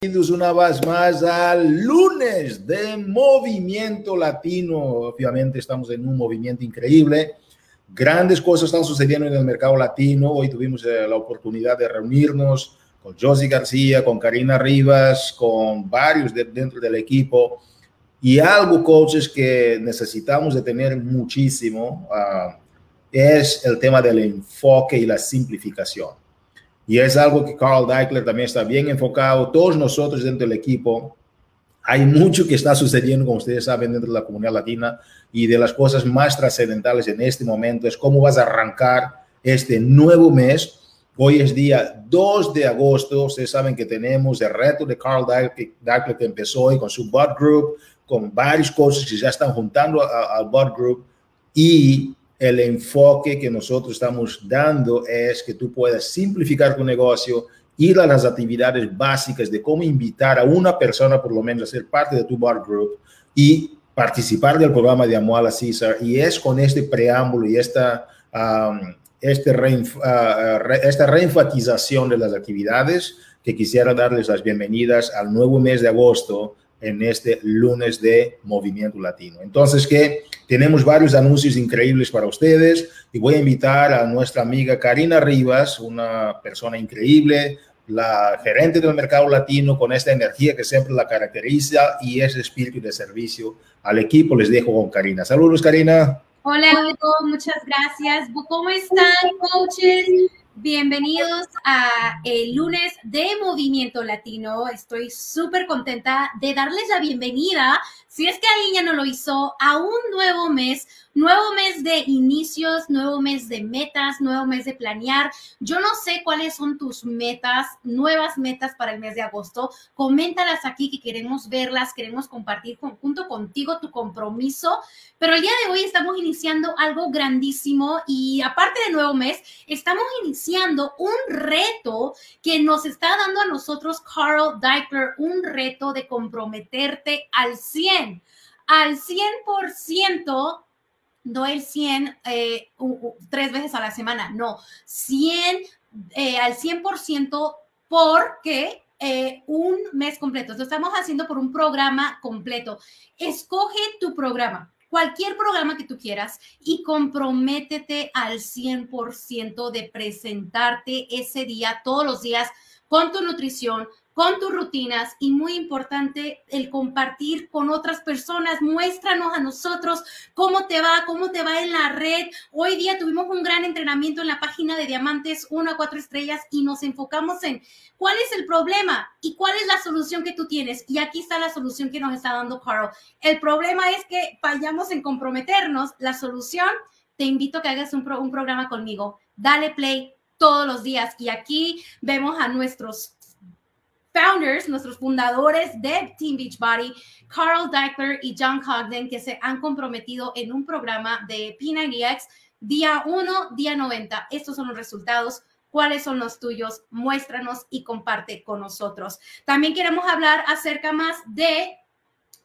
Bienvenidos una vez más al lunes de Movimiento Latino. Obviamente estamos en un movimiento increíble. Grandes cosas están sucediendo en el mercado latino. Hoy tuvimos eh, la oportunidad de reunirnos con Josie García, con Karina Rivas, con varios de, dentro del equipo. Y algo, coaches, que necesitamos de tener muchísimo uh, es el tema del enfoque y la simplificación. Y es algo que Carl Deichler también está bien enfocado. Todos nosotros dentro del equipo, hay mucho que está sucediendo, como ustedes saben, dentro de la comunidad latina. Y de las cosas más trascendentales en este momento es cómo vas a arrancar este nuevo mes. Hoy es día 2 de agosto. Ustedes saben que tenemos el reto de Carl Deichler que empezó hoy con su bot group, con varios coaches que ya están juntando al bot group. Y el enfoque que nosotros estamos dando es que tú puedas simplificar tu negocio, ir a las actividades básicas de cómo invitar a una persona por lo menos a ser parte de tu bar group y participar del programa de Amuala César. Y es con este preámbulo y esta, um, uh, esta reenfatización de las actividades que quisiera darles las bienvenidas al nuevo mes de agosto en este lunes de Movimiento Latino. Entonces, que tenemos varios anuncios increíbles para ustedes y voy a invitar a nuestra amiga Karina Rivas, una persona increíble, la gerente del mercado latino con esta energía que siempre la caracteriza y ese espíritu de servicio al equipo. Les dejo con Karina. Saludos, Karina. Hola, muchas gracias. ¿Cómo están, coaches? Bienvenidos a el lunes de Movimiento Latino. Estoy súper contenta de darles la bienvenida, si es que alguien ya no lo hizo, a un nuevo mes Nuevo mes de inicios, nuevo mes de metas, nuevo mes de planear. Yo no sé cuáles son tus metas, nuevas metas para el mes de agosto. Coméntalas aquí que queremos verlas, queremos compartir junto contigo tu compromiso. Pero el día de hoy estamos iniciando algo grandísimo y aparte de nuevo mes, estamos iniciando un reto que nos está dando a nosotros Carl Deichler, un reto de comprometerte al 100, al 100% no el 100 eh, tres veces a la semana, no, 100 eh, al 100% porque eh, un mes completo. Lo estamos haciendo por un programa completo. Escoge tu programa, cualquier programa que tú quieras y comprométete al 100% de presentarte ese día, todos los días, con tu nutrición, con tus rutinas y muy importante el compartir con otras personas. Muéstranos a nosotros cómo te va, cómo te va en la red. Hoy día tuvimos un gran entrenamiento en la página de Diamantes 1 a 4 estrellas y nos enfocamos en cuál es el problema y cuál es la solución que tú tienes. Y aquí está la solución que nos está dando Carl. El problema es que vayamos en comprometernos. La solución, te invito a que hagas un, un programa conmigo. Dale play todos los días. Y aquí vemos a nuestros founders, nuestros fundadores de Team Beachbody, Carl Deichler y John Cogden, que se han comprometido en un programa de P90X día 1, día 90. Estos son los resultados. ¿Cuáles son los tuyos? Muéstranos y comparte con nosotros. También queremos hablar acerca más de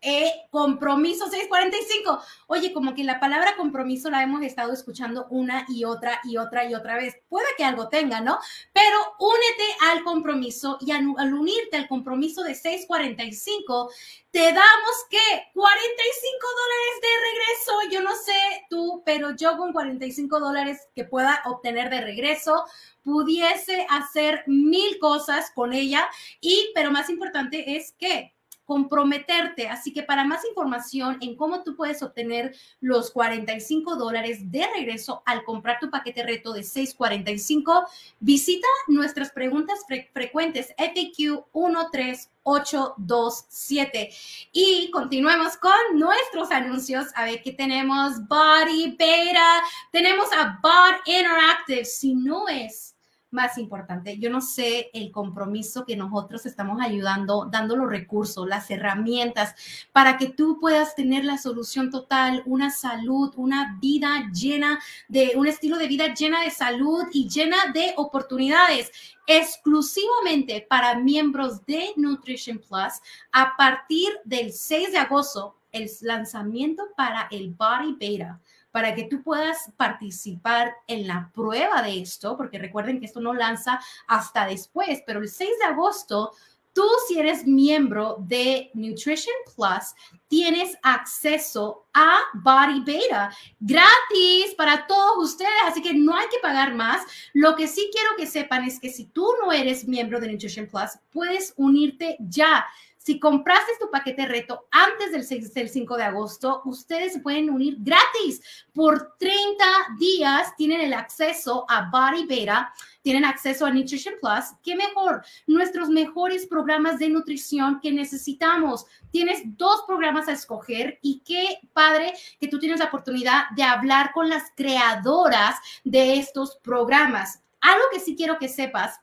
eh, compromiso 645. Oye, como que la palabra compromiso la hemos estado escuchando una y otra y otra y otra vez. Puede que algo tenga, ¿no? Pero únete al compromiso y al, unirte al compromiso de 645, te damos que 45 dólares de regreso. Yo no sé tú, pero yo con 45 dólares que pueda obtener de regreso, pudiese hacer mil cosas con ella. Y, pero más importante es que comprometerte. Así que para más información en cómo tú puedes obtener los 45 dólares de regreso al comprar tu paquete reto de 645, visita nuestras preguntas frecuentes FAQ 13827. Y continuemos con nuestros anuncios. A ver qué tenemos. Body Beta. Tenemos a Bot Interactive. Si no es más importante. Yo no sé el compromiso que nosotros estamos ayudando, dando los recursos, las herramientas para que tú puedas tener la solución total, una salud, una vida llena de, un estilo de vida llena de salud y llena de oportunidades exclusivamente para miembros de Nutrition Plus a partir del 6 de agosto, el lanzamiento para el Body Beta para que tú puedas participar en la prueba de esto, porque recuerden que esto no lanza hasta después, pero el 6 de agosto Tú si eres miembro de Nutrition Plus, tienes acceso a Body Beta gratis para todos ustedes, así que no hay que pagar más. Lo que sí quiero que sepan es que si tú no eres miembro de Nutrition Plus, puedes unirte ya. Si compraste tu paquete reto antes del, 6, del 5 de agosto, ustedes se pueden unir gratis. Por 30 días tienen el acceso a Body Beta, tienen acceso a Nutrition Plus. ¿Qué mejor? Nuestros mejores programas de nutrición que necesitamos. Tienes dos programas a escoger y qué padre que tú tienes la oportunidad de hablar con las creadoras de estos programas. Algo que sí quiero que sepas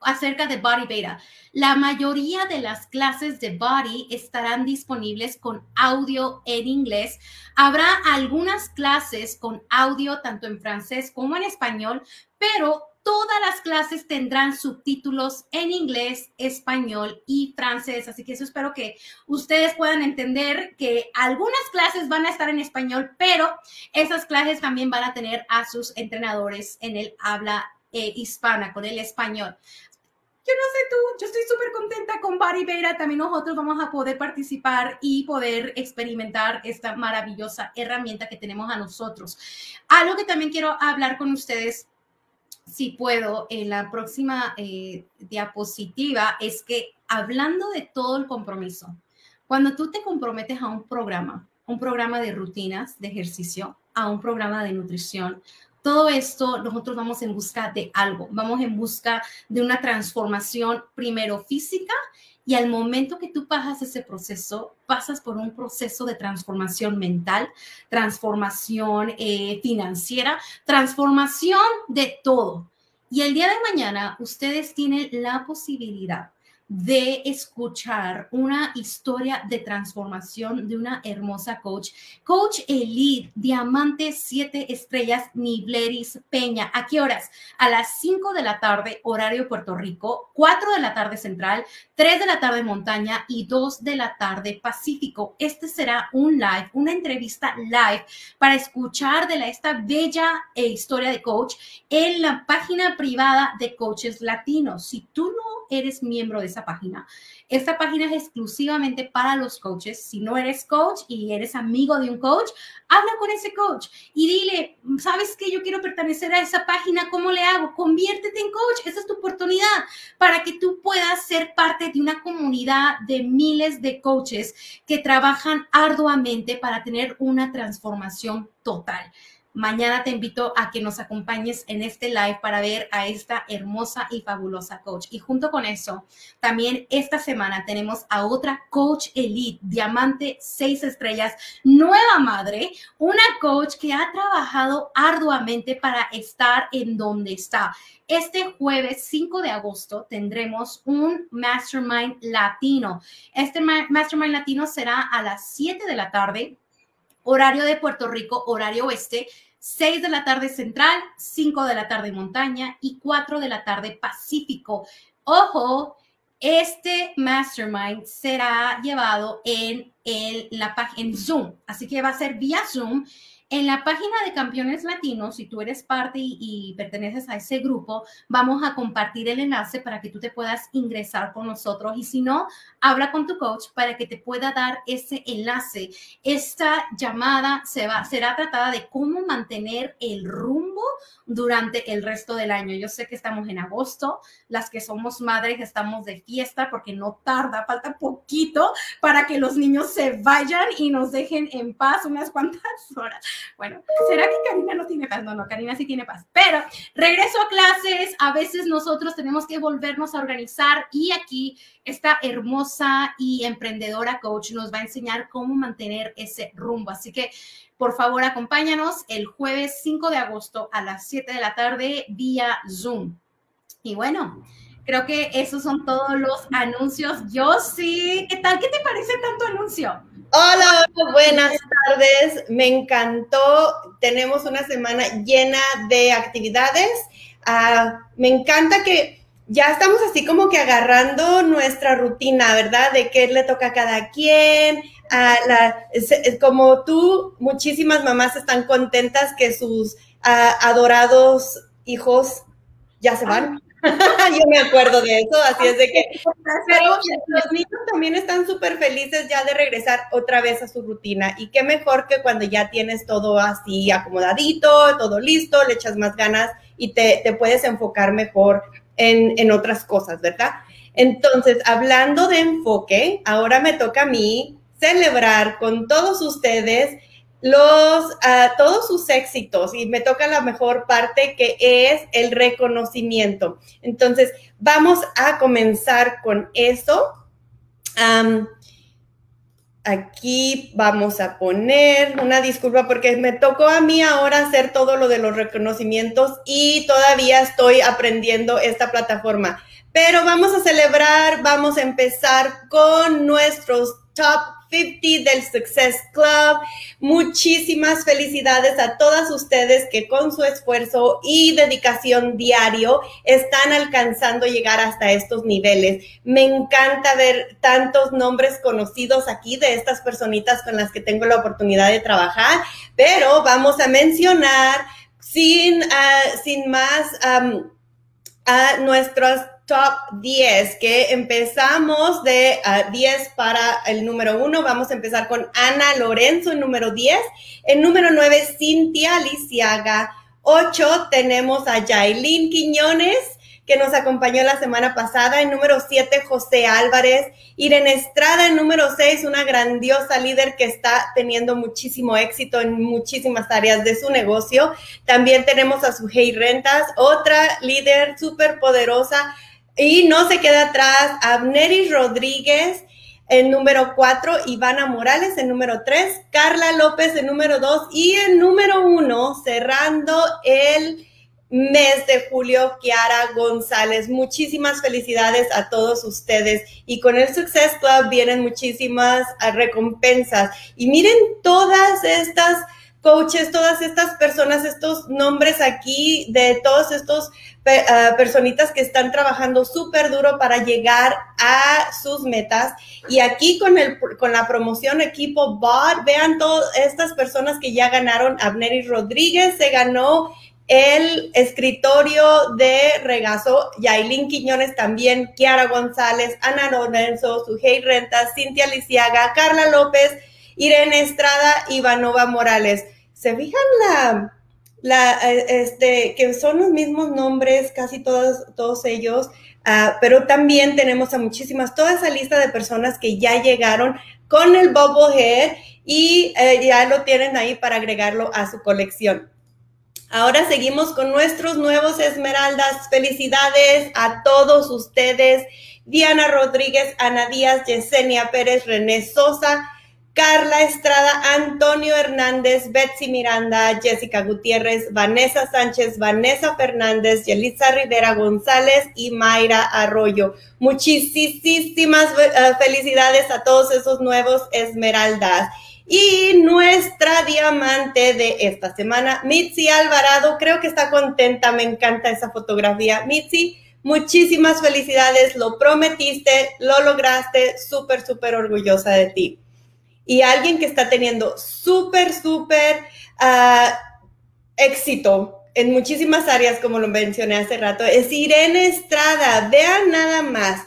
acerca de Body Beta. La mayoría de las clases de Body estarán disponibles con audio en inglés. Habrá algunas clases con audio tanto en francés como en español, pero todas las clases tendrán subtítulos en inglés, español y francés. Así que eso espero que ustedes puedan entender que algunas clases van a estar en español, pero esas clases también van a tener a sus entrenadores en el habla eh, hispana, con el español yo no sé tú, yo estoy súper contenta con Bari Vera. También nosotros vamos a poder participar y poder experimentar esta maravillosa herramienta que tenemos a nosotros. Algo que también quiero hablar con ustedes, si puedo, en la próxima eh, diapositiva, es que hablando de todo el compromiso, cuando tú te comprometes a un programa, un programa de rutinas, de ejercicio, a un programa de nutrición, todo esto nosotros vamos en busca de algo, vamos en busca de una transformación primero física y al momento que tú pasas ese proceso, pasas por un proceso de transformación mental, transformación eh, financiera, transformación de todo. Y el día de mañana ustedes tienen la posibilidad de escuchar una historia de transformación de una hermosa coach, coach elite, diamante 7 estrellas, Nibleris Peña. ¿A qué horas? A las 5 de la tarde, horario Puerto Rico, 4 de la tarde central, 3 de la tarde montaña y 2 de la tarde Pacífico. Este será un live, una entrevista live para escuchar de la, esta bella eh, historia de coach en la página privada de Coaches Latinos. Si tú no eres miembro de esa página. Esta página es exclusivamente para los coaches. Si no eres coach y eres amigo de un coach, habla con ese coach y dile, ¿sabes que Yo quiero pertenecer a esa página, ¿cómo le hago? Conviértete en coach. Esa es tu oportunidad para que tú puedas ser parte de una comunidad de miles de coaches que trabajan arduamente para tener una transformación total. Mañana te invito a que nos acompañes en este live para ver a esta hermosa y fabulosa coach. Y junto con eso, también esta semana tenemos a otra coach elite, diamante seis estrellas, nueva madre, una coach que ha trabajado arduamente para estar en donde está. Este jueves 5 de agosto tendremos un Mastermind Latino. Este Mastermind Latino será a las 7 de la tarde horario de Puerto Rico, horario oeste, 6 de la tarde central, 5 de la tarde montaña y 4 de la tarde pacífico. Ojo, este mastermind será llevado en, el, la, en Zoom, así que va a ser vía Zoom en la página de Campeones Latinos, si tú eres parte y, perteneces a ese grupo, vamos a compartir el enlace para que tú te puedas ingresar con nosotros. Y si no, habla con tu coach para que te pueda dar ese enlace. Esta llamada se va, será tratada de cómo mantener el rumbo durante el resto del año. Yo sé que estamos en agosto, las que somos madres estamos de fiesta porque no tarda, falta poquito para que los niños se vayan y nos dejen en paz unas cuantas horas. Bueno, ¿será que Karina no tiene paz? No, no, Karina sí tiene paz. Pero regreso a clases, a veces nosotros tenemos que volvernos a organizar y aquí esta hermosa y emprendedora coach nos va a enseñar cómo mantener ese rumbo. Así que, por favor, acompáñanos el jueves 5 de agosto a las 7 de la tarde vía Zoom. Y bueno, creo que esos son todos los anuncios. Yo sí, ¿qué tal? ¿Qué te parece tanto anuncio? Hola, buenas tardes. Me encantó. Tenemos una semana llena de actividades. Ah, me encanta que ya estamos así como que agarrando nuestra rutina, ¿verdad? De qué le toca a cada quien. como tú, muchísimas mamás están contentas que sus ah, adorados hijos ya se van. Yo me acuerdo de eso, así es de que... Pero los niños también están súper felices ya de regresar otra vez a su rutina. Y qué mejor que cuando ya tienes todo así acomodadito, todo listo, le echas más ganas y te, te puedes enfocar mejor en, en otras cosas, ¿verdad? Entonces, hablando de enfoque, ahora me toca a mí celebrar con todos ustedes los, todos sus éxitos y me toca la mejor parte que es el reconocimiento. Entonces, vamos a comenzar con eso. Aquí vamos a poner una disculpa porque me tocó a mí ahora hacer todo lo de los reconocimientos y todavía estoy aprendiendo esta plataforma. Pero vamos a celebrar, vamos a empezar con nuestros top 50 del Success Club. Muchísimas felicidades a todas ustedes que con su esfuerzo y dedicación diario están alcanzando llegar hasta estos niveles. Me encanta ver tantos nombres conocidos aquí de estas personitas con las que tengo la oportunidad de trabajar, pero vamos a mencionar sin, uh, sin más a nuestros top 10, que empezamos de 10 ah, para el número 1. Vamos a empezar con Ana Lorenzo, el número 10. El número 9, Cintia Aliciaga. 8 tenemos a Yailin Quiñones que nos acompañó la semana pasada. En número 7, José Álvarez. Irene Estrada, en número 6, una grandiosa líder que está teniendo muchísimo éxito en muchísimas áreas de su negocio. También tenemos a Sujei Rentas, otra líder súper poderosa y no se queda atrás Abneris Rodríguez en número 4, Ivana Morales en número 3, Carla López en número 2 y en número 1, cerrando el mes de julio, Kiara González. Muchísimas felicidades a todos ustedes. Y con el Success Club vienen muchísimas ah, recompensas. Y miren todas estas coaches, todas estas personas, estos nombres aquí de todos estos uh, personitas que están trabajando súper duro para llegar a sus metas. Y aquí con, el, con la promoción equipo BOT, vean todas estas personas que ya ganaron. Abneri Rodríguez se ganó el escritorio de regazo, Yailin Quiñones también, Kiara González, Ana Lorenzo, Sujei Rentas, Cintia Lisiaga, Carla López, Irene Estrada, Ivanova Morales. ¿Se fijan la, la, eh, este, que son los mismos nombres, casi todos, todos ellos, uh, pero también tenemos a muchísimas, toda esa lista de personas que ya llegaron con el Bobblehead y uh, ya lo tienen ahí para agregarlo a su colección. Ahora seguimos con nuestros nuevos Esmeraldas. Felicidades a todos ustedes. Diana Rodríguez, Ana Díaz, Yesenia Pérez, René Sosa, Carla Estrada, Antonio Hernández, Betsy Miranda, Jessica Gutiérrez, Vanessa Sánchez, Vanessa Fernández, Yelisa Rivera González y Mayra Arroyo. Muchísimas eh, felicidades a todos esos nuevos esmeraldas. Y nuestra diamante de esta semana, Mitzi Alvarado, creo que está contenta, me encanta esa fotografía. Mitzi, muchísimas felicidades, lo prometiste, lo lograste, súper, súper orgullosa de ti y alguien que está teniendo súper, súper uh, éxito en muchísimas áreas, como lo mencioné hace rato, es Irene Estrada. Vean nada más,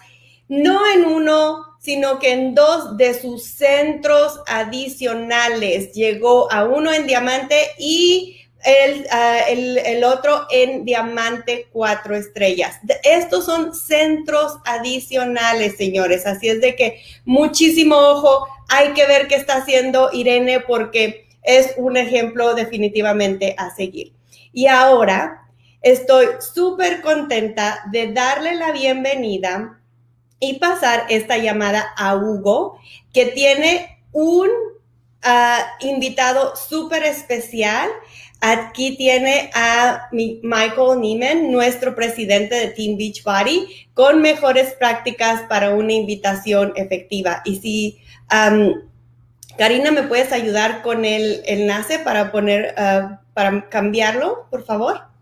no en uno, sino que en dos de sus centros adicionales. Llegó a uno en diamante y el, uh, el, el, otro en diamante cuatro estrellas. Estos son centros adicionales, señores. Así es de que muchísimo ojo hay que ver qué está haciendo Irene porque es un ejemplo definitivamente a seguir. Y ahora estoy súper contenta de darle la bienvenida y pasar esta llamada a Hugo, que tiene un uh, invitado súper especial. Aquí tiene a Michael Neiman, nuestro presidente de Team Beachbody, con mejores prácticas para una invitación efectiva. Y si Karina, ¿me puedes ayudar con el enlace para poner, uh, para cambiarlo, por favor?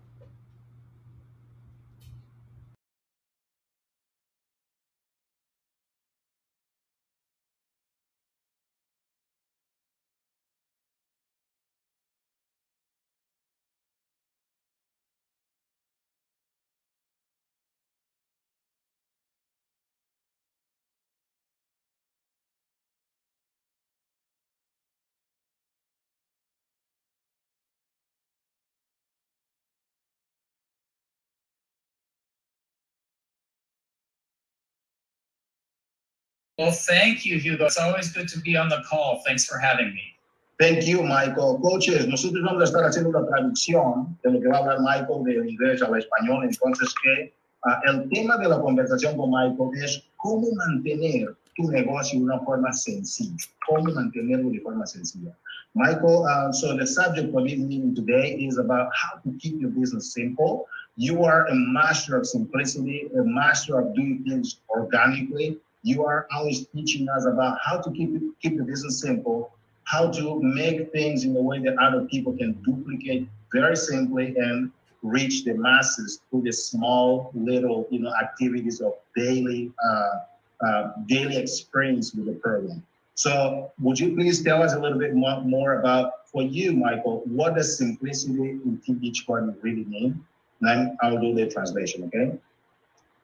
Well, thank you, Hugo. It's always good to be on the call. Thanks for having me. Thank you, Michael. Coaches, nosotros vamos a estar haciendo una traducción de lo que va a hablar Michael del inglés al español. Entonces, que uh, el tema de la conversación con Michael es cómo mantener tu negocio de una forma sencilla. Cómo mantenerlo de forma sencilla. Michael, uh, so the subject of this meeting today is about how to keep your business simple. You are a master of simplicity, a master of doing things organically. You are always teaching us about how to keep keep the business simple, how to make things in a way that other people can duplicate very simply and reach the masses through the small little you know activities of daily uh, uh, daily experience with the program. So would you please tell us a little bit more, more about, for you, Michael, what does simplicity in each one really mean? And I'll do the translation, okay?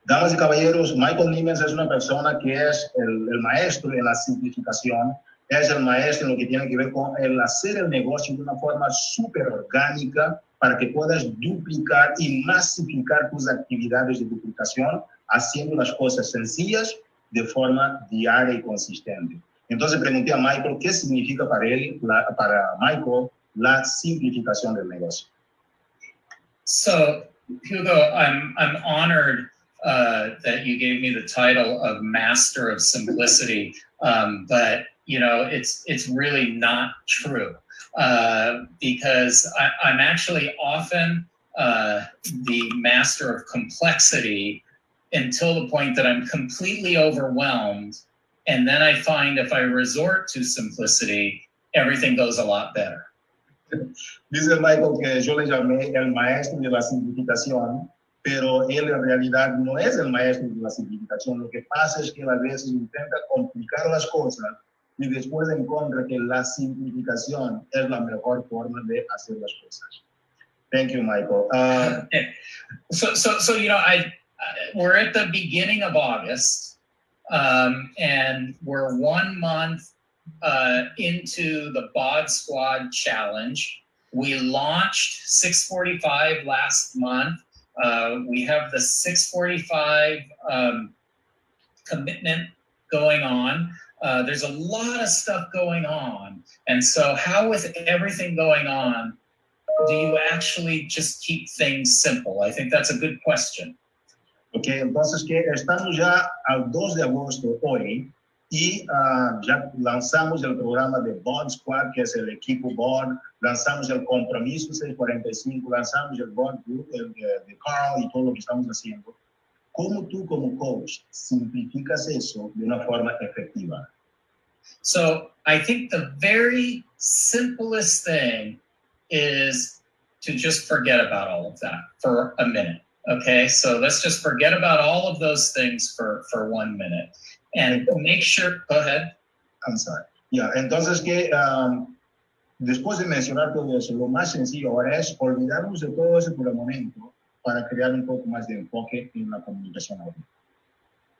Damas y caballeros, Michael Niemens es una persona que es el, el, maestro en la simplificación, es el maestro en lo que tiene que ver con el hacer el negocio de una forma súper orgánica para que puedas duplicar y masificar tus actividades de duplicación haciendo las cosas sencillas de forma diaria y consistente. Entonces pregunté a Michael qué significa para él, la, para Michael, la simplificación del negocio. So, Hugo, I'm, I'm honored uh, that you gave me the title of Master of Simplicity, um, but you know, it's it's really not true uh, because I, am actually often uh, the master of complexity until the point that I'm completely overwhelmed And then I find if I resort to simplicity, everything goes a lot better. Dice Michael que yo le llamé el maestro de la simplificación, pero él en realidad no es el maestro de la simplificación. Lo que pasa es que a veces intenta complicar las cosas y después encuentra que la simplificación es la mejor forma de hacer las cosas. Thank you, Michael. Uh, so, so, so, you know, I, we're at the beginning of August. Um, and we're one month uh, into the Bod Squad Challenge. We launched 645 last month. Uh, we have the 645 um, commitment going on. Uh, there's a lot of stuff going on. And so, how, with everything going on, do you actually just keep things simple? I think that's a good question. Ok, entonces que estamos ya al 2 de agosto hoy y uh, ya lanzamos el programa de Squad, que es el equipo lanzamos el compromiso 645, lanzamos el Group el de, de Carl y todo lo que estamos haciendo. ¿Cómo tú como coach simplificas eso de una forma efectiva? So I think the very simplest thing is to just forget about all of that for a minute. Okay, so let's just forget about all of those things for, for one minute and make sure, go ahead. I'm sorry. Yeah, entonces que um, después de mencionar todo eso, lo más sencillo ahora es olvidarnos de todo eso por el momento para crear un poco más de enfoque en la comunicación ahora.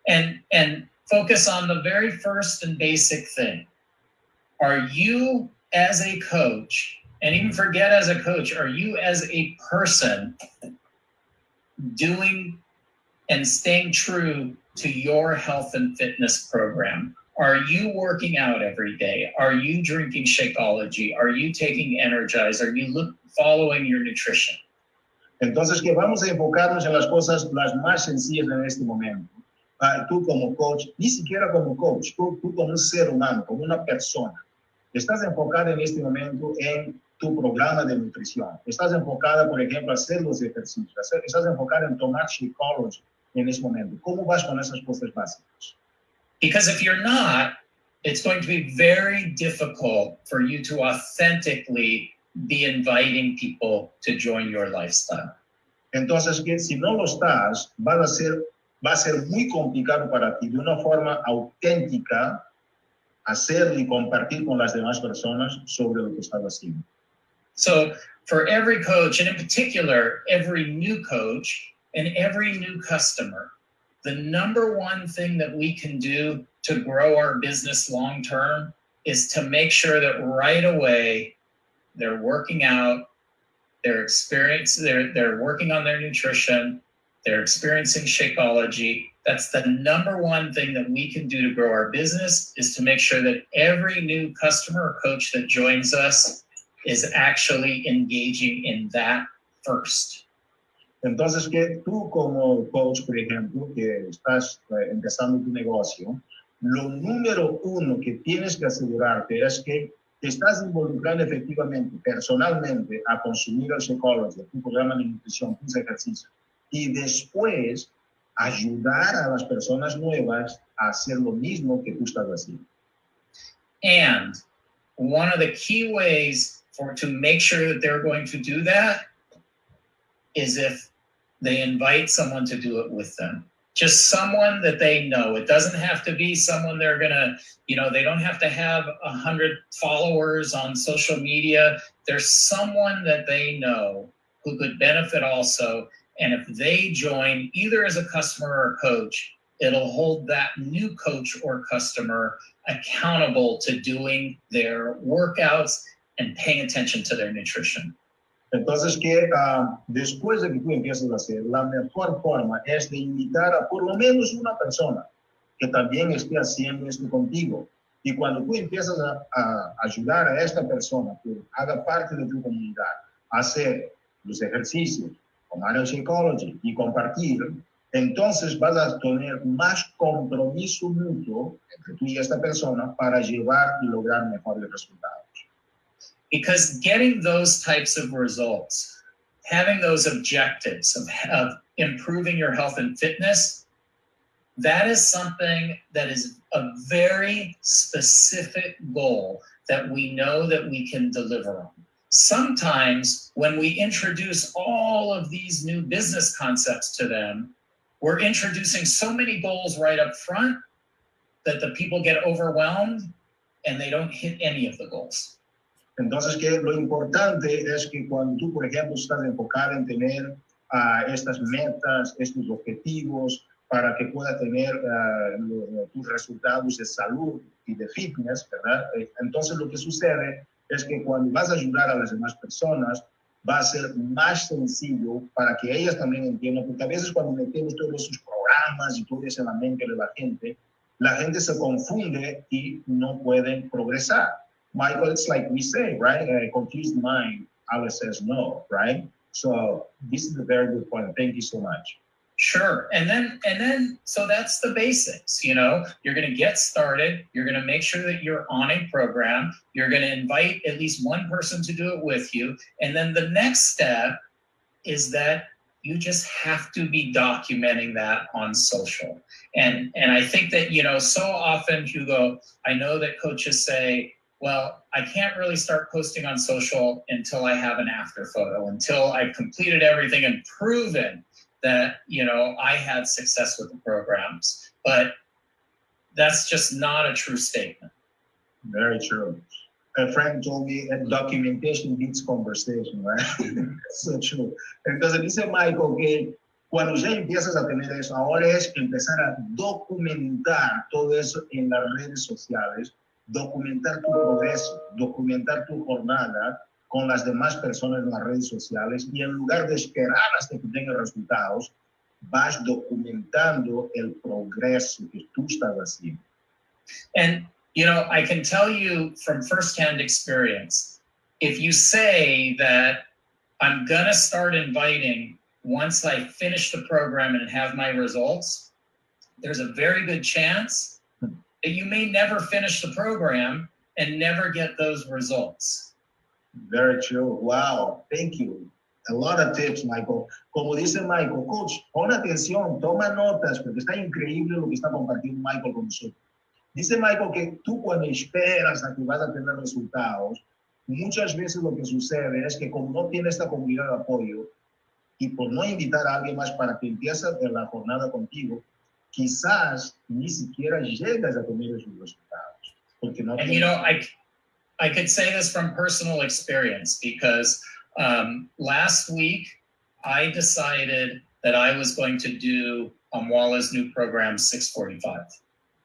And, and focus on the very first and basic thing. Are you as a coach, and even forget as a coach, are you as a person doing and staying true to your health and fitness program? Are you working out every day? Are you drinking Shakeology? Are you taking Energize? Are you look, following your nutrition? Entonces, que vamos a enfocarnos en las cosas las más sencillas en este momento. Uh, tú como coach, ni siquiera como coach, tú, tú como un ser humano, como una persona, estás enfocado en este momento en tu programa de nutrición. Estás enfocada, por ejemplo, a hacer los ejercicios. Estás enfocada en tomar Shakeology en ese momento. ¿Cómo vas con esas cosas básicas? Because if you're not, it's going to be very difficult for you to authentically be inviting people to join your lifestyle. Entonces, que si no lo estás, va a ser, va a ser muy complicado para ti de una forma auténtica hacer y compartir con las demás personas sobre lo que estás haciendo. So for every coach, and in particular, every new coach and every new customer, the number one thing that we can do to grow our business long term is to make sure that right away they're working out, they're experience, they're they're working on their nutrition, they're experiencing Shakeology, That's the number one thing that we can do to grow our business is to make sure that every new customer or coach that joins us is actually engaging in that first. Entonces, que tú como coach, por ejemplo, que estás eh, empezando tu negocio, lo número uno que tienes que asegurarte es que te estás involucrando efectivamente, personalmente, a consumir el Psychology, tu programa de nutrición, tus ejercicios, y después ayudar a las personas nuevas a hacer lo mismo que tú estás haciendo. And one of the key ways for to make sure that they're going to do that is if they invite someone to do it with them. Just someone that they know. It doesn't have to be someone they're gonna, you know, they don't have to have a hundred followers on social media. There's someone that they know who could benefit also. And if they join either as a customer or a coach, it'll hold that new coach or customer accountable to doing their workouts and paying attention to their nutrition. Entonces, que uh, después de que tú empieces a hacer, la mejor forma es de invitar a por lo menos una persona que también esté haciendo esto contigo. Y cuando tú empiezas a, a ayudar a esta persona que haga parte de tu comunidad a hacer los ejercicios, tomar el psychology y compartir, entonces vas a tener más compromiso mutuo entre tú y esta persona para llevar y lograr mejores resultados. Because getting those types of results, having those objectives of, of improving your health and fitness, that is something that is a very specific goal that we know that we can deliver on. Sometimes when we introduce all of these new business concepts to them, we're introducing so many goals right up front that the people get overwhelmed and they don't hit any of the goals. Entonces, que lo importante es que cuando tú, por ejemplo, estás enfocado en tener uh, estas metas, estos objetivos, para que pueda tener uh, tus resultados de salud y de fitness, ¿verdad? Eh, entonces, lo que sucede es que cuando vas a ayudar a las demás personas, va a ser más sencillo para que ellas también entiendan, porque a veces cuando metemos todos esos programas y todo eso en la mente de la gente, la gente se confunde y no pueden progresar. Michael, it's like we say, right? A confused mind always says no, right? So this is a very good point. Thank you so much. Sure. And then and then so that's the basics, you know. You're going to get started, you're going to make sure that you're on a program, you're going to invite at least one person to do it with you, and then the next step is that you just have to be documenting that on social. And and I think that, you know, so often Hugo, I know that coaches say, well, I can't really start posting on social until I have an after photo, until I've completed everything and proven that, you know, I had success with the programs. But that's just not a true statement. Very true. A friend told me that documentation beats conversation, right? so true. Entonces dice Michael que cuando ya empiezas a tener eso, ahora es empezar a documentar todo eso en las redes sociales documentar tu progreso, documentar tu jornada con las demás personas en las redes sociales y en lugar de esperar hasta que tengas resultados, vas documentando el progreso que tú estás haciendo. And, you know, I can tell you from firsthand experience, if you say that I'm going to start inviting once I finish the program and have my results, there's a very good chance you may never finish the program and never get those results. Very true. Wow. Thank you. A lot of tips, Michael. Como dice Michael, coach, pon atención, toma notas, porque está increíble lo que está compartiendo Michael con nosotros. Dice Michael que tú cuando esperas a que vas a tener resultados, muchas veces lo que sucede es que como no tienes esta comunidad de apoyo y por no invitar a alguien más para que empiece la jornada contigo, quizás ni siquiera llegas a tener esos resultados. Porque no and you know, I, I could say this from personal experience because um, last week I decided that I was going to do Amwala's new program 645.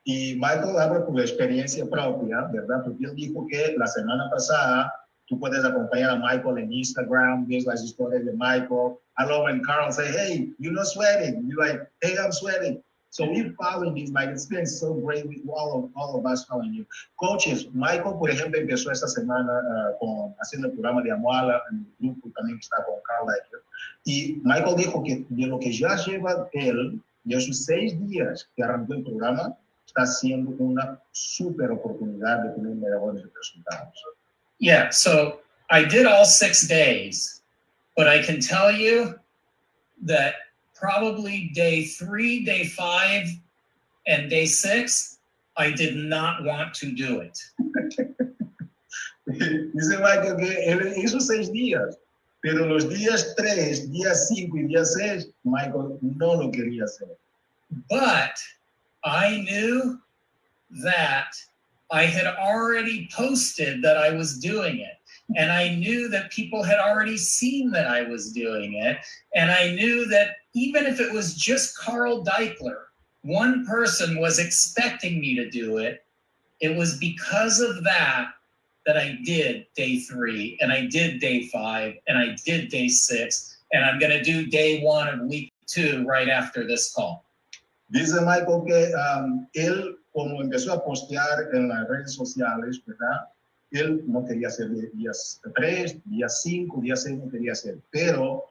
Y Michael habla por experiencia propia, ¿verdad? Porque él dijo que la semana pasada tú puedes acompañar a Michael en Instagram, ves las historias de Michael. I love when Carl say, hey, you're not sweating. You're like, hey, I'm sweating. So we're following this, Mike. It's been so great with all of, all of us following you. Coaches, Michael, por ejemplo, empezó esta semana uh, con, haciendo el programa de Amuala en el grupo también que está con Carl Lecker. Y Michael dijo que de lo que ya lleva él, de esos seis días que arrancó el programa, está siendo una super oportunidad de tener mejores resultados. Yeah, so I did all six days, but I can tell you that probably day three, day five, and day six, I did not want to do it. Dice Michael que él hizo seis días, pero los días tres, día cinco y día seis, Michael no lo quería hacer. But I knew that I had already posted that I was doing it. And I knew that people had already seen that I was doing it. And I knew that even if it was just Carl Deichler, one person was expecting me to do it. It was because of that that I did day three, and I did day five, and I did day six, and I'm going to do day one of week two right after this call. Dice Michael que um, él, como empezó a postear en las redes sociales, ¿verdad? Él no quería hacer días 3, días 5, días 6, no quería hacer. Pero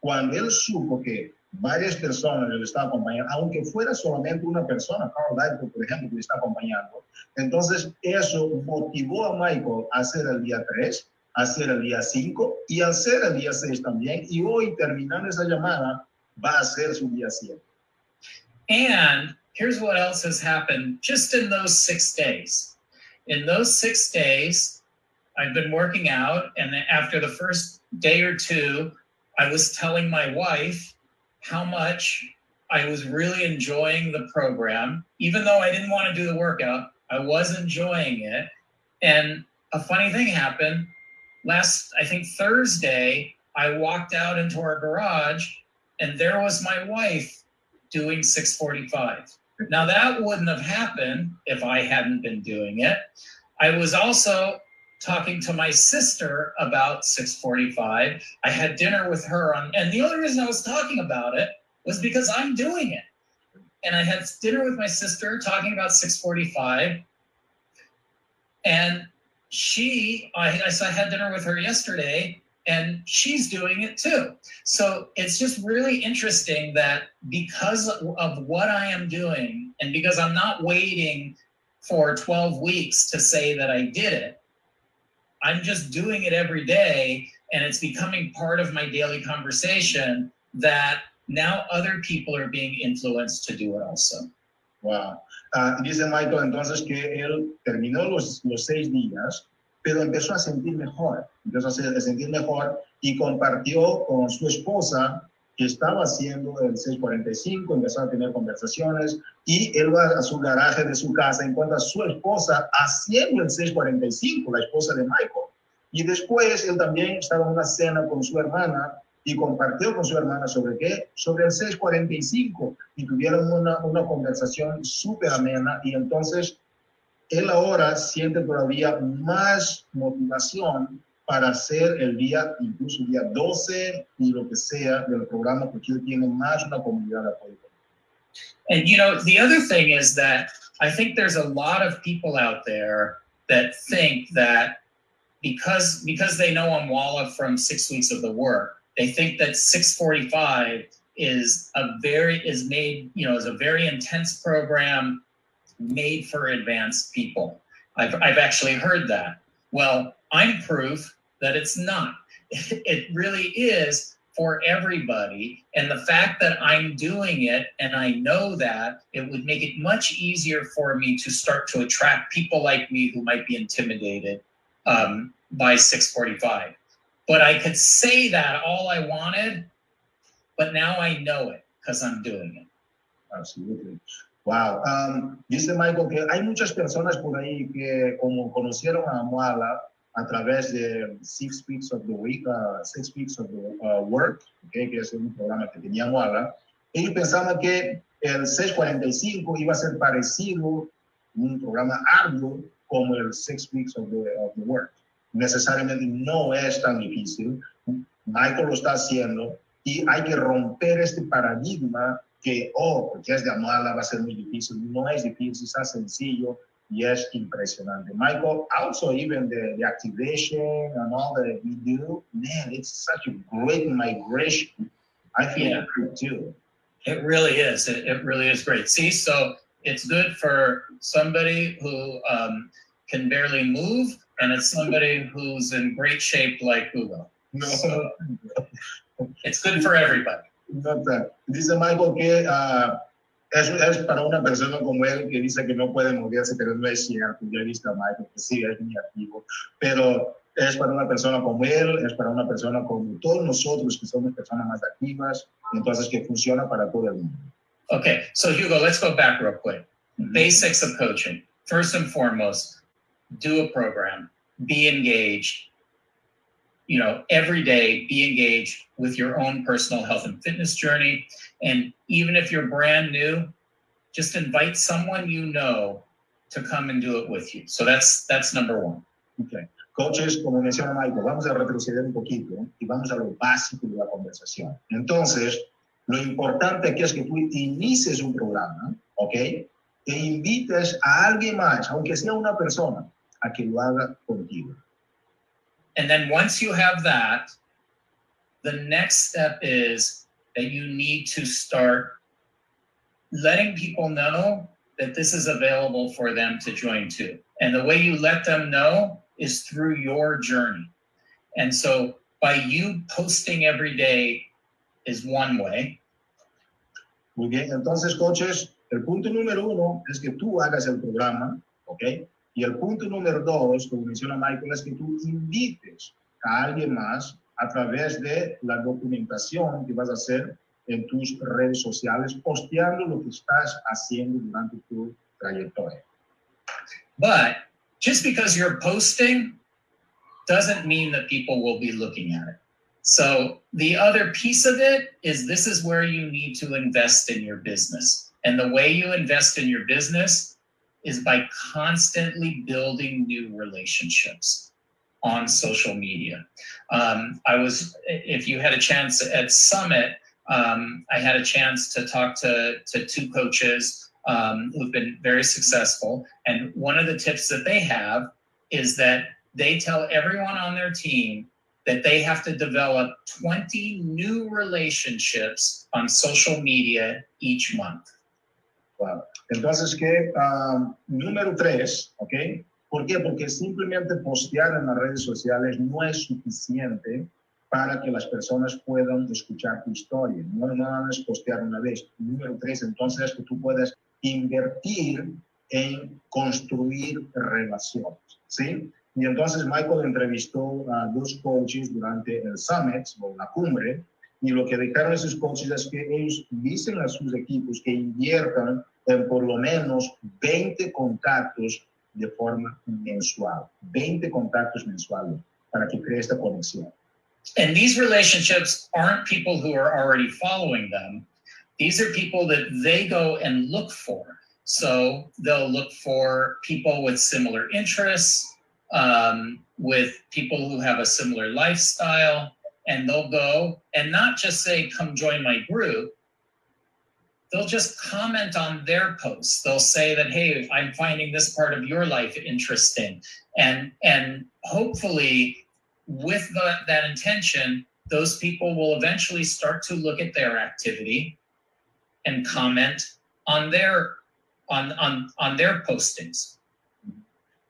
cuando él supo que varias personas le estaban acompañando, aunque fuera solamente una persona, Carl Dyke, por ejemplo, que le está acompañando, entonces eso motivó a Michael a hacer el día 3, a hacer el día 5 y a hacer el día 6 también. Y hoy, terminando esa llamada, va a ser su día 7. And here's what else has happened just in those six days. In those six days, I've been working out, and after the first day or two, I was telling my wife how much I was really enjoying the program. Even though I didn't want to do the workout, I was enjoying it. And a funny thing happened last, I think Thursday, I walked out into our garage and there was my wife doing 645. Now, that wouldn't have happened if I hadn't been doing it. I was also talking to my sister about 645. I had dinner with her on, and the only reason I was talking about it was because I'm doing it. And I had dinner with my sister talking about 645. And she, I, I had dinner with her yesterday, and she's doing it too. So it's just really interesting that because of what I am doing, and because I'm not waiting for 12 weeks to say that I did it, I'm just doing it every day, and it's becoming part of my daily conversation that now other people are being influenced to do it also. Wow. Uh, dice Michael entonces que él terminó los, los seis días pero empezó a sentir mejor, empezó a sentir mejor y compartió con su esposa que estaba haciendo el 645, empezó a tener conversaciones y él va a su garaje de su casa, encuentra a su esposa haciendo el 645, la esposa de Michael. Y después él también estaba en una cena con su hermana y compartió con su hermana sobre qué, sobre el 645 y tuvieron una, una conversación súper amena y entonces él ahora siente todavía más motivación para hacer el día, incluso el día 12 y lo que sea del programa, porque él tiene más una comunidad de apoyo. And you know, the other thing is that I think there's a lot of people out there that think that because because they know I'm Walla from six weeks of the work, they think that 645 is a very is made, you know, is a very intense program made for advanced people. I've, I've actually heard that. Well, I'm proof that it's not. It really is for everybody. And the fact that I'm doing it and I know that, it would make it much easier for me to start to attract people like me who might be intimidated um, by 645. But I could say that all I wanted, but now I know it because I'm doing it. Absolutely. Wow. Um, dice Michael que hay muchas personas por ahí que como conocieron a Moala a través de Six Weeks of the Week, uh, Six Weeks of the uh, Work, okay, que es un programa que tenía Moala, ellos pensaban que el 645 iba a ser parecido, un programa arduo como el Six Weeks of the, of the Work. Necesariamente no es tan difícil. Michael lo está haciendo y hay que romper este paradigma que, oh, porque es de amarla va a ser muy difícil. No es difícil, es sencillo y es impresionante. Michael, also even the, the activation and all that we do, man, it's such a great migration. I feel Yeah. it too. It really is. It, it really is great. See, so it's good for somebody who um, can barely move, and it's somebody who's in great shape like Hugo. No, So it's good for everybody. no está. Dice Michael que ah, es, es para una persona como él que dice que no puede moverse, pero no es cierto. Yo he visto a Michael que sí es muy activo, pero es para una persona como él, es para una persona como todos nosotros que somos personas más activas, entonces que funciona para todo el mundo. Okay, so Hugo, let's go back real quick. Basics of coaching. First and foremost, do a program, be engaged. You know, every day, be engaged with your own personal health and fitness journey. And even if you're brand new, just invite someone you know to come and do it with you. So that's that's number one. Ok. Coaches, como menciona Michael, vamos a retroceder un poquito ¿eh? y vamos a lo básico de la conversación. Entonces, lo importante aquí es que tú inicies un programa, ¿ok? E invites a alguien más, aunque sea una persona, a que lo haga contigo. And then once you have that, the next step is that you need to start letting people know that this is available for them to join too. And the way you let them know is through your journey. And so by you posting every day is one way. Muy bien, entonces, coaches, el punto número uno es que tú hagas el programa, ¿ok? Y el punto número dos, como menciona Michael, es que tú invites a alguien más a través de la documentación que vas a hacer en tus redes sociales, posteando lo que estás haciendo durante tu trayectoria. But just because you're posting doesn't mean that people will be looking at it. So the other piece of it is this is where you need to invest in your business. And the way you invest in your business is by constantly building new relationships on social media. Um, I was, if you had a chance at Summit, um, I had a chance to talk to, to two coaches um, who've been very successful. And one of the tips that they have is that they tell everyone on their team that they have to develop 20 new relationships on social media each month. Entonces, que um, número tres, ¿ok? ¿Por qué? Porque simplemente postear en las redes sociales no es suficiente para que las personas puedan escuchar tu historia. No nada es postear una vez. Número tres, entonces, es que tú puedes invertir en construir relaciones, ¿sí? Y entonces Michael entrevistó a dos coaches durante el summit o la cumbre y lo que dijeron esos coaches es que ellos dicen a sus equipos que inviertan en por lo menos 20 contactos de forma mensual, 20 contactos mensuales para que cree esta conexión. And these relationships aren't people who are already following them. These are people that they go and look for. So they'll look for people with similar interests, um, with people who have a similar lifestyle, and they'll go and not just say, come join my group. They'll just comment on their posts. They'll say that, hey, I'm finding this part of your life interesting. And and hopefully with the, that intention, those people will eventually start to look at their activity and comment on their on on on their postings.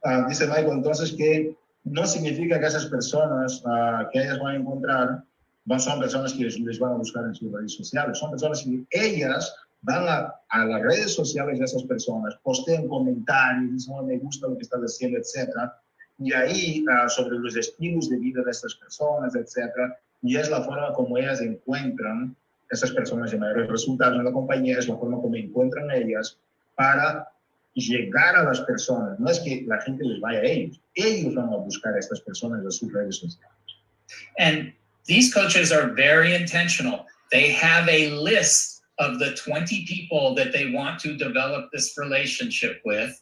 Ah, dice Michael, entonces que no significa que esas personas ah, que ellas van a encontrar no son personas que les van a buscar en sus redes sociales, son personas que ellas van a, a las redes sociales de esas personas, postean comentarios, dicen, "Oh, me gusta lo que estás haciendo, etcétera, y ahí ah, sobre los estilos de vida de estas personas, etcétera, y es la forma como ellas encuentran esas personas de mayores resultados en la compañía, es la forma como encuentran ellas para llegar a las personas. No es que la gente les vaya a ellos, ellos van a buscar a estas personas en sus redes sociales. And these coaches are very intentional. They have a list of the 20 people that they want to develop this relationship with.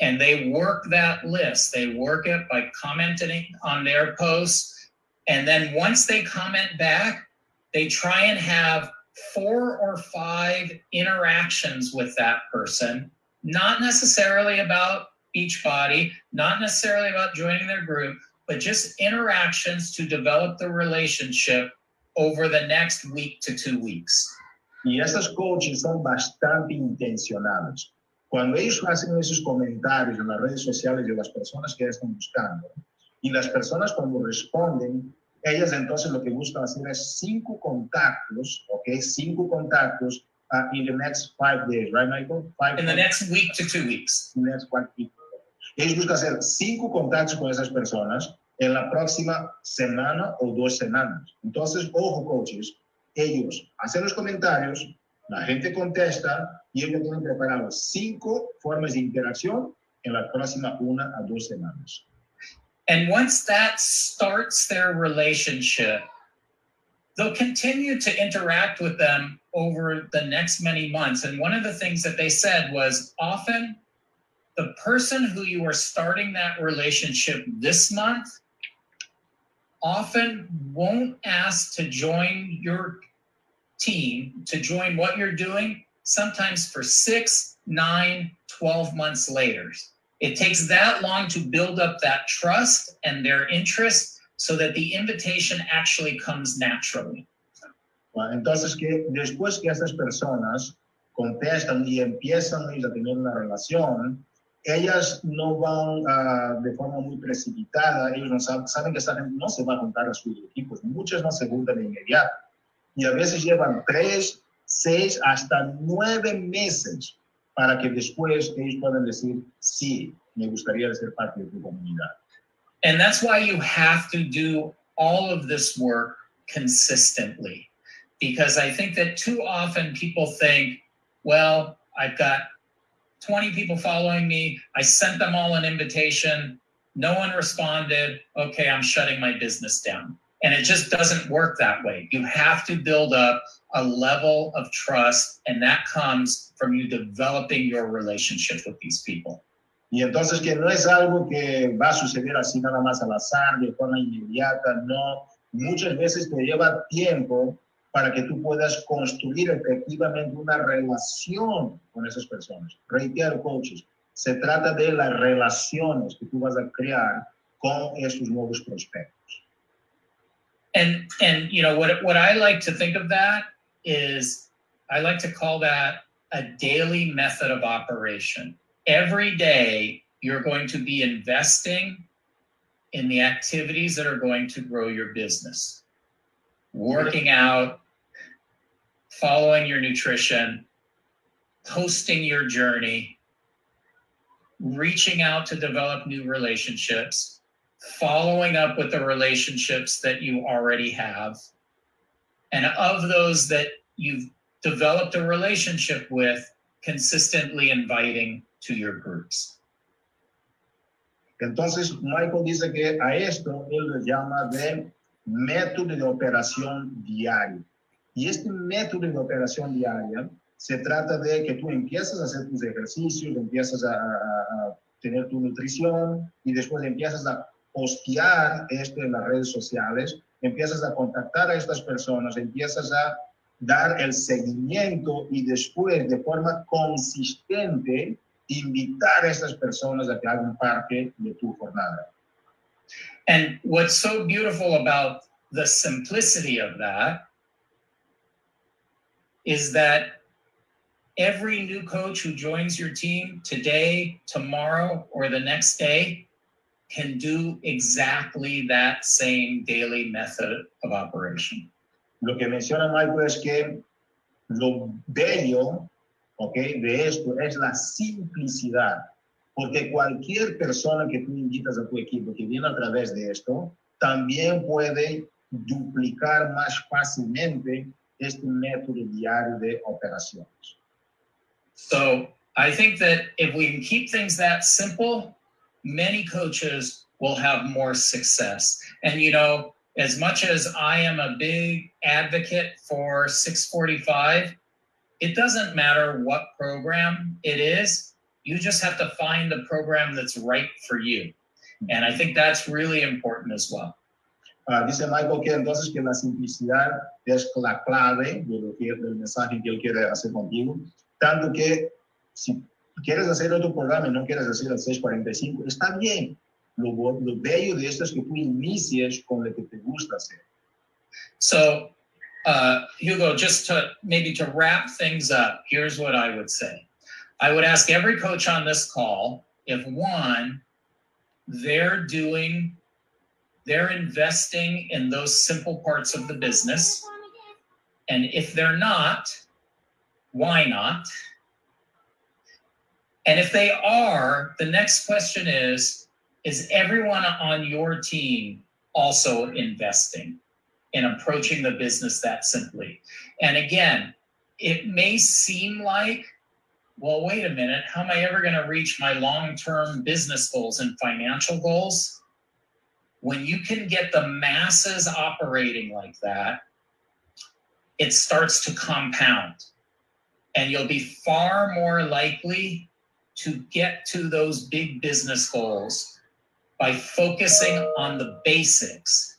And they work that list. They work it by commenting on their posts. And then once they comment back, they try and have four or five interactions with that person, not necessarily about Beachbody, not necessarily about joining their group, but just interactions to develop the relationship over the next week to two weeks. Y esos coaches son bastante intencionados. Cuando ellos hacen esos comentarios en las redes sociales de las personas que están buscando, y las personas cuando responden, ellas entonces lo que buscan hacer es cinco contactos, ¿ok? Cinco contactos uh, in the next five days, right, Michael? Five In the next week to two weeks. next one week. Ellos buscan hacer cinco contactos con esas personas en la próxima semana o dos semanas. Entonces, ojo, coaches, ellos hacen los comentarios, la gente contesta y ellos tienen preparados cinco formas de interacción en la próxima una a dos semanas. And once that starts their relationship, they'll continue to interact with them over the next many months. And one of the things that they said was often the person who you are starting that relationship this month often won't ask to join your team, to join what you're doing, sometimes for six, nine, 12 months later. It takes that long to build up that trust and their interest so that the invitation actually comes naturally. Entonces, que después que estas personas contestan y empiezan a tener una relación, ellas no van ah, de forma muy precipitada, ellos no saben, saben que esta gente no se va a juntar a sus equipos, muchas no se juntan de inmediato. Y a veces llevan tres, seis, hasta nueve meses para que después ellos puedan decir, sí, me gustaría ser parte de tu comunidad. And that's why you have to do all of this work consistently. Because I think that too often people think, well, I've got 20 people following me. I sent them all an invitation. No one responded. Okay, I'm shutting my business down. And it just doesn't work that way. You have to build up a level of trust, and that comes from you developing your relationship with these people. Y entonces que no es algo que va a suceder así nada más al azar, de forma inmediata, no. Muchas veces te lleva tiempo para que tú puedas construir efectivamente una relación con esas personas. Reitero, coaches, se trata de las relaciones que tú vas a crear con esos nuevos prospectos. And and you know what what I like to think of that is I like to call that a daily method of operation. Every day you're going to be investing in the activities that are going to grow your business. Working out, following your nutrition, posting your journey, reaching out to develop new relationships, following up with the relationships that you already have. And of those that you've developed a relationship with, consistently inviting to your groups. Entonces, Michael dice que a esto él le llama de método de operación diario. Y este método de operación diaria se trata de que tú empiezas a hacer tus ejercicios, empiezas a, a- tener tu nutrición y después empiezas a postear esto en las redes sociales, empiezas a contactar a estas personas, empiezas a dar el seguimiento y después de forma consistente invitar a estas personas a que hagan parte de tu jornada. And what's so beautiful about the simplicity of that is that every new coach who joins your team today, tomorrow, or the next day can do exactly that same daily method of operation. Lo que menciona Michael es que lo bello ¿ok? de esto es la simplicidad, porque cualquier persona que tú invitas a tu equipo que viene a través de esto, también puede duplicar más fácilmente este método diario de. So I think that if we can keep things that simple, many coaches will have more success. And you know, as much as I am a big advocate for 645, it doesn't matter what program it is. You just have to find the program that's right for you. And I think that's really important as well. Ah, dice Michael que entonces que la simplicidad es la clave de lo que, del mensaje que él quiere hacer contigo, tanto que si quieres hacer otro programa y no quieres hacer el 645, está bien. Lo, lo bello de esto es que tú inicies con lo que te gusta hacer. So, uh, Hugo, just to maybe to wrap things up, here's what I would say. I would ask every coach on this call if one, they're doing they're investing in those simple parts of the business. And if they're not, why not? And if they are, the next question is Is everyone on your team also investing in approaching the business that simply? And again, it may seem like, well, wait a minute, how am I ever going to reach my long term business goals and financial goals? When you can get the masses operating like that, it starts to compound. And you'll be far more likely to get to those big business goals by focusing on the basics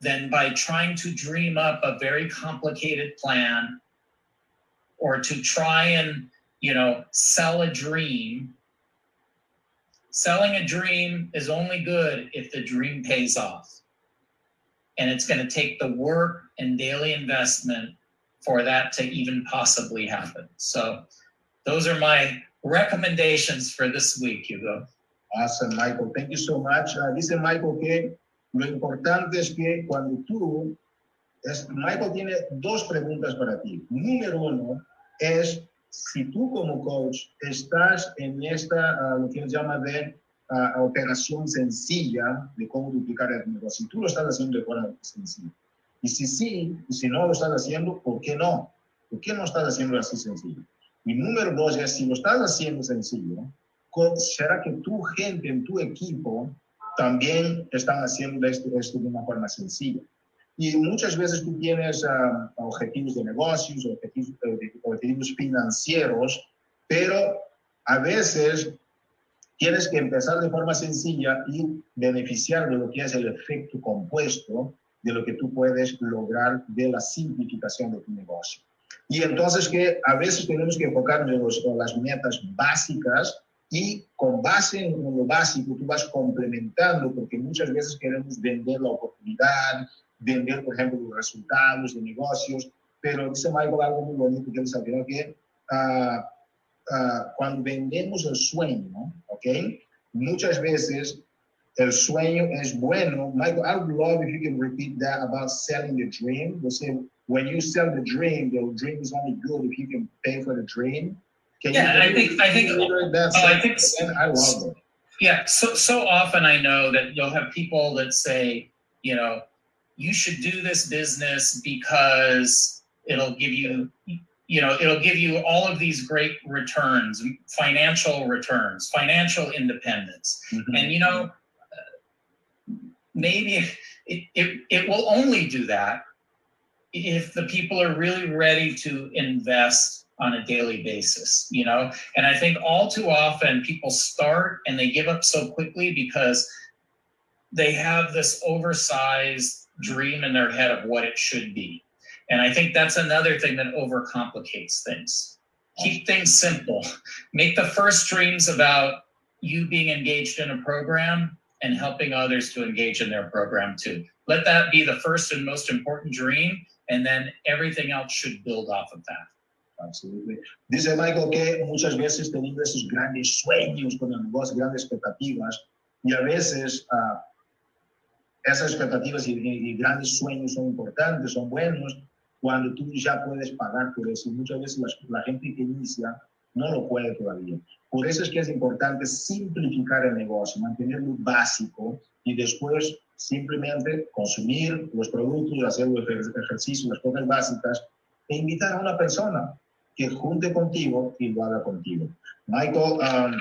than by trying to dream up a very complicated plan or to try and you know sell a dream selling a dream is only good if the dream pays off. And it's going to take the work and daily investment for that to even possibly happen. So, those are my recommendations for this week, Hugo. Awesome, Michael. Thank you so much. Uh, dice Michael que lo importante es que cuando tú, es, Michael tiene dos preguntas para ti. Número uno es si tú como coach estás en esta, uh, lo que se llama de uh, operación sencilla de cómo duplicar el negocio, si tú lo estás haciendo de forma sencilla. Y si sí, y si no lo estás haciendo, ¿por qué no? ¿Por qué no estás haciendo así sencillo? Y número dos es, si lo estás haciendo sencillo, ¿será que tu gente en tu equipo también están haciendo esto, esto de una forma sencilla? Y muchas veces tú tienes uh, objetivos de negocios, objetivos, objetivos financieros, pero a veces tienes que empezar de forma sencilla y beneficiar de lo que es el efecto compuesto de lo que tú puedes lograr de la simplificación de tu negocio. Y entonces que a veces tenemos que enfocarnos en las metas básicas y con base en lo básico tú vas complementando porque muchas veces queremos vender la oportunidad, vender, por ejemplo, los resultados de negocios, pero dice Michael algo muy bonito que él sabía que uh, uh, cuando vendemos el sueño, ¿ok? Muchas veces el sueño es bueno. Michael, I would love if you can repeat that about selling the dream. You say when you sell the dream, the dream is only good if you can pay for the dream. Can yeah, I think I think that oh, I think I love it. Yeah, so so often I know that you'll have people that say, you know, you should do this business because it'll give you you know it'll give you all of these great returns financial returns financial independence mm-hmm. and you know maybe it, it, it will only do that if the people are really ready to invest on a daily basis you know and i think all too often people start and they give up so quickly because they have this oversized dream in their head of what it should be. And I think that's another thing that overcomplicates things. Keep things simple. Make the first dreams about you being engaged in a program and helping others to engage in their program too. Let that be the first and most important dream, and then everything else should build off of that. Absolutely. Dice Michael que muchas veces tenemos esos grandes sueños con negocio, grandes expectativas, y a veces uh, esas expectativas y, y, grandes sueños son importantes, son buenos, cuando tú ya puedes pagar por eso. Muchas veces la, la, gente que inicia no lo puede todavía. Por eso es que es importante simplificar el negocio, mantenerlo básico y después simplemente consumir los productos, hacer los ejercicios, las cosas básicas e invitar a una persona que junte contigo y lo haga contigo. Michael, um,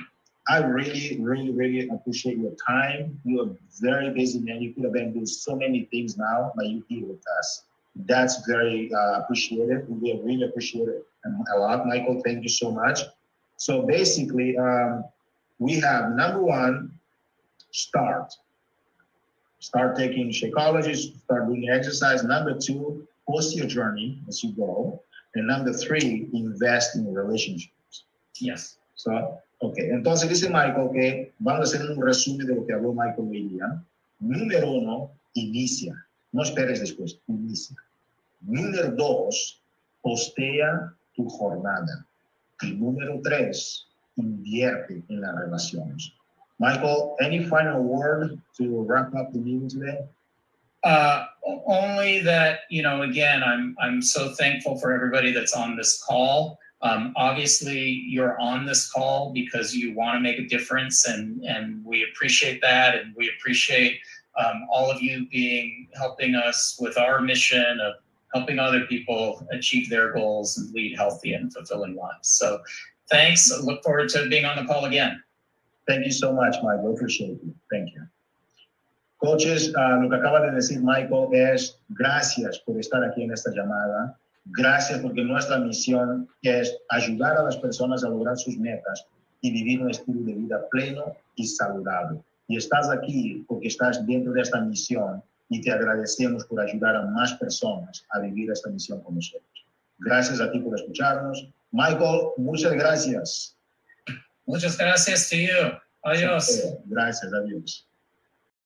I really, really, really appreciate your time. You're very busy man. You could have been doing so many things now, but you're here with us. That's very uh, appreciated. We really appreciate it a lot, Michael. Thank you so much. So basically, um, we have number one, start. start taking Shakeology, start doing exercise. Number two, post your journey as you go. And number three, invest in relationships. Yes. So, ok, entonces dice Michael que vamos a hacer un resumen de lo que habló Michael hoy día. Número uno, inicia. No esperes después, inicia. Número dos, postea tu jornada. Y número tres, invierte en las relaciones. Michael, any final word to wrap up the meeting today? Uh, only that you know, again, I'm I'm so thankful for everybody that's on this call. Um, obviously, you're on this call because you want to make a difference, and and we appreciate that, and we appreciate um, all of you being helping us with our mission of helping other people achieve their goals and lead healthy and fulfilling lives. So, thanks. I look forward to being on the call again. Thank you so much, Michael. Appreciate you. Thank you. Coaches, uh, lo que acaba de decir Michael es gracias por estar aquí en esta llamada. Gracias porque nuestra misión es ayudar a las personas a lograr sus metas y vivir un estilo de vida pleno y saludable. Y estás aquí porque estás dentro de esta misión y te agradecemos por ayudar a más personas a vivir esta misión con nosotros. Gracias a ti por escucharnos. Michael, muchas gracias. Muchas gracias you. Adiós. Gracias, adiós.